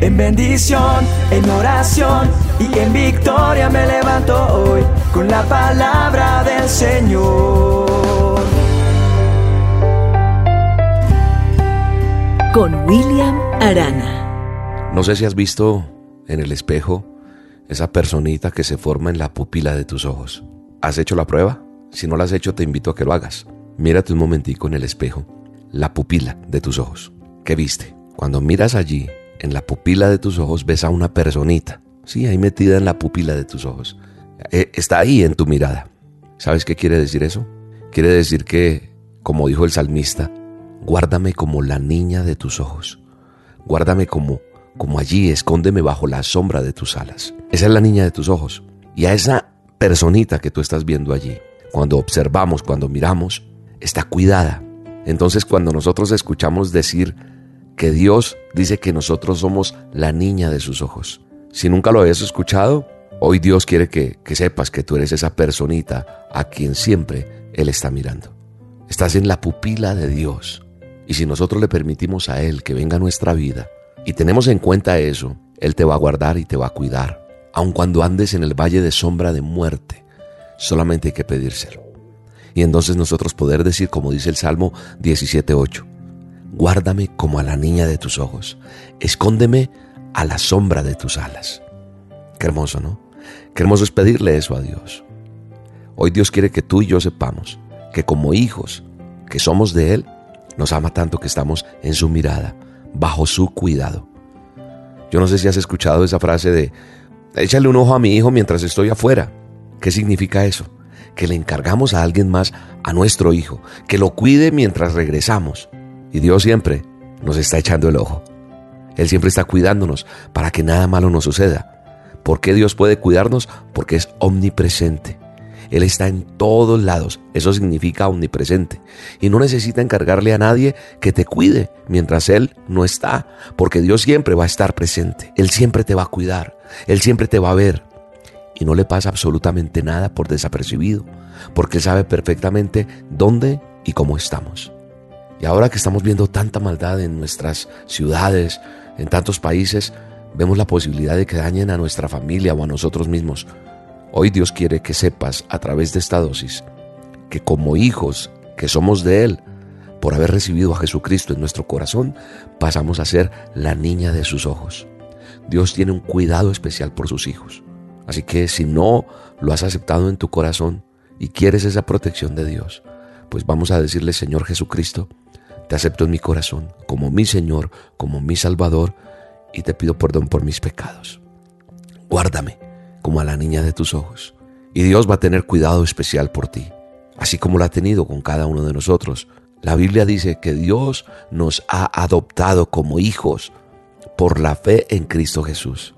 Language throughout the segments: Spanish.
En bendición, en oración y en victoria me levanto hoy con la palabra del Señor. Con William Arana. No sé si has visto en el espejo esa personita que se forma en la pupila de tus ojos. ¿Has hecho la prueba? Si no la has hecho, te invito a que lo hagas. Mírate un momentico en el espejo, la pupila de tus ojos. ¿Qué viste? Cuando miras allí, en la pupila de tus ojos ves a una personita, sí, ahí metida en la pupila de tus ojos. Eh, está ahí en tu mirada. ¿Sabes qué quiere decir eso? Quiere decir que, como dijo el salmista, guárdame como la niña de tus ojos. Guárdame como, como allí, escóndeme bajo la sombra de tus alas. Esa es la niña de tus ojos. Y a esa personita que tú estás viendo allí, cuando observamos, cuando miramos, está cuidada. Entonces cuando nosotros escuchamos decir que Dios dice que nosotros somos la niña de sus ojos. Si nunca lo habías escuchado, hoy Dios quiere que, sepas que tú eres esa personita a quien siempre Él está mirando. Estás en la pupila de Dios. Y si nosotros le permitimos a Él que venga a nuestra vida y tenemos en cuenta eso, Él te va a guardar y te va a cuidar. Aun cuando andes en el valle de sombra de muerte, solamente hay que pedírselo. Y entonces nosotros poder decir, como dice el Salmo 17.8, Guárdame como a la niña de tus ojos. Escóndeme a la sombra de tus alas. Qué hermoso, ¿no? Qué hermoso es pedirle eso a Dios. Hoy Dios quiere que tú y yo sepamos que como hijos que somos de Él, nos ama tanto que estamos en su mirada, bajo su cuidado. Yo no sé si has escuchado esa frase de, échale un ojo a mi hijo mientras estoy afuera. ¿Qué significa eso? Que le encargamos a alguien más, a nuestro hijo, que lo cuide mientras regresamos. Y Dios siempre nos está echando el ojo. Él siempre está cuidándonos para que nada malo nos suceda. ¿Por qué Dios puede cuidarnos? Porque es omnipresente. Él está en todos lados. Eso significa omnipresente. Y no necesita encargarle a nadie que te cuide mientras Él no está. Porque Dios siempre va a estar presente. Él siempre te va a cuidar. Él siempre te va a ver. Y no le pasa absolutamente nada por desapercibido. Porque Él sabe perfectamente dónde y cómo estamos. Y ahora que estamos viendo tanta maldad en nuestras ciudades, en tantos países, vemos la posibilidad de que dañen a nuestra familia o a nosotros mismos. Hoy Dios quiere que sepas a través de esta dosis que como hijos que somos de Él, por haber recibido a Jesucristo en nuestro corazón, pasamos a ser la niña de sus ojos. Dios tiene un cuidado especial por sus hijos. Así que si no lo has aceptado en tu corazón y quieres esa protección de Dios, pues vamos a decirle, Señor Jesucristo, te acepto en mi corazón como mi Señor, como mi Salvador, y te pido perdón por mis pecados. Guárdame como a la niña de tus ojos, y Dios va a tener cuidado especial por ti, así como lo ha tenido con cada uno de nosotros. La Biblia dice que Dios nos ha adoptado como hijos por la fe en Cristo Jesús.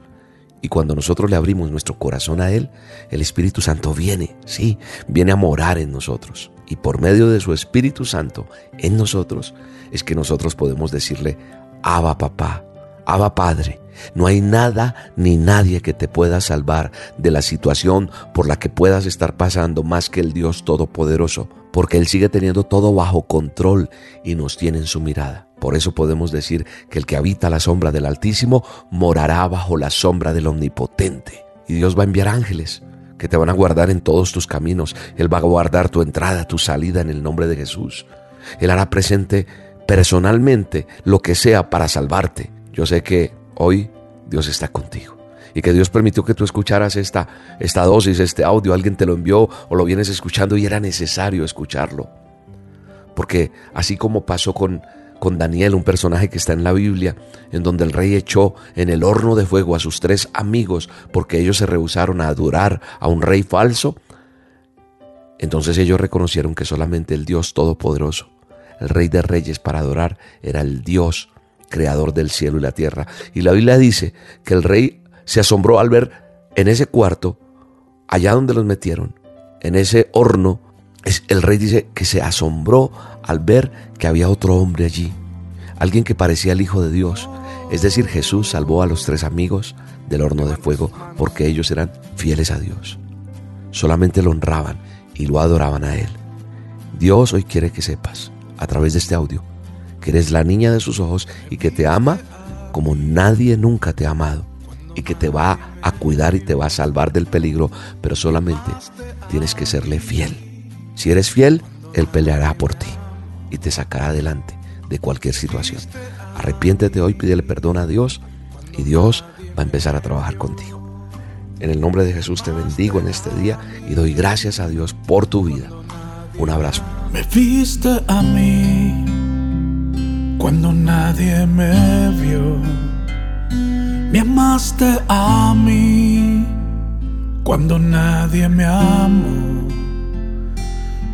Y cuando nosotros le abrimos nuestro corazón a Él, el Espíritu Santo viene, sí, viene a morar en nosotros. Y por medio de su Espíritu Santo en nosotros es que nosotros podemos decirle, Abba papá, Abba Padre, no hay nada ni nadie que te pueda salvar de la situación por la que puedas estar pasando más que el Dios Todopoderoso, porque Él sigue teniendo todo bajo control y nos tiene en su mirada. Por eso podemos decir que el que habita la sombra del Altísimo morará bajo la sombra del Omnipotente. Y Dios va a enviar ángeles que te van a guardar en todos tus caminos. Él va a guardar tu entrada, tu salida en el nombre de Jesús. Él hará presente personalmente lo que sea para salvarte. Yo sé que hoy Dios está contigo y que Dios permitió que tú escucharas esta, esta dosis, este audio, alguien te lo envió o lo vienes escuchando y era necesario escucharlo. Porque así como pasó con con Daniel, un personaje que está en la Biblia, en donde el rey echó en el horno de fuego a sus tres amigos porque ellos se rehusaron a adorar a un rey falso. Entonces ellos reconocieron que solamente el Dios Todopoderoso, el Rey de Reyes para adorar, era el Dios creador del cielo y la tierra. Y la Biblia dice que el rey se asombró al ver en ese cuarto, allá donde los metieron, en ese horno, el rey dice que se asombró al ver que había otro hombre allí, alguien que parecía el Hijo de Dios. Es decir, Jesús salvó a los tres amigos del horno de fuego porque ellos eran fieles a Dios. Solamente lo honraban y lo adoraban a Él. Dios hoy quiere que sepas, a través de este audio, que eres la niña de sus ojos y que te ama como nadie nunca te ha amado y que te va a cuidar y te va a salvar del peligro, pero solamente tienes que serle fiel. Si eres fiel, Él peleará por ti y te sacará adelante de cualquier situación. Arrepiéntete hoy, pídele perdón a Dios y Dios va a empezar a trabajar contigo. En el nombre de Jesús te bendigo en este día y doy gracias a Dios por tu vida. Un abrazo. Me viste a mí cuando nadie me vio. Me amaste a mí cuando nadie me amó.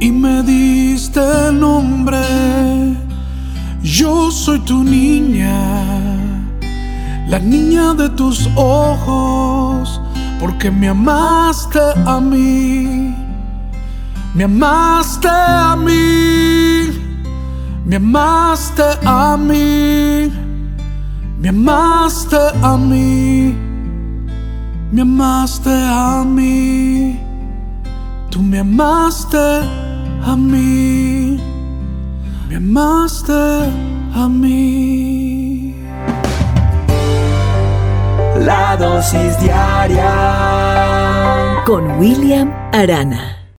y me diste nombre. Yo soy tu niña, la niña de tus ojos, porque me amaste a mí. Me amaste a mí, me amaste a mí, me amaste a mí, me amaste a mí, tú me amaste a mí, me amaste a mí. La dosis diaria con William Arana.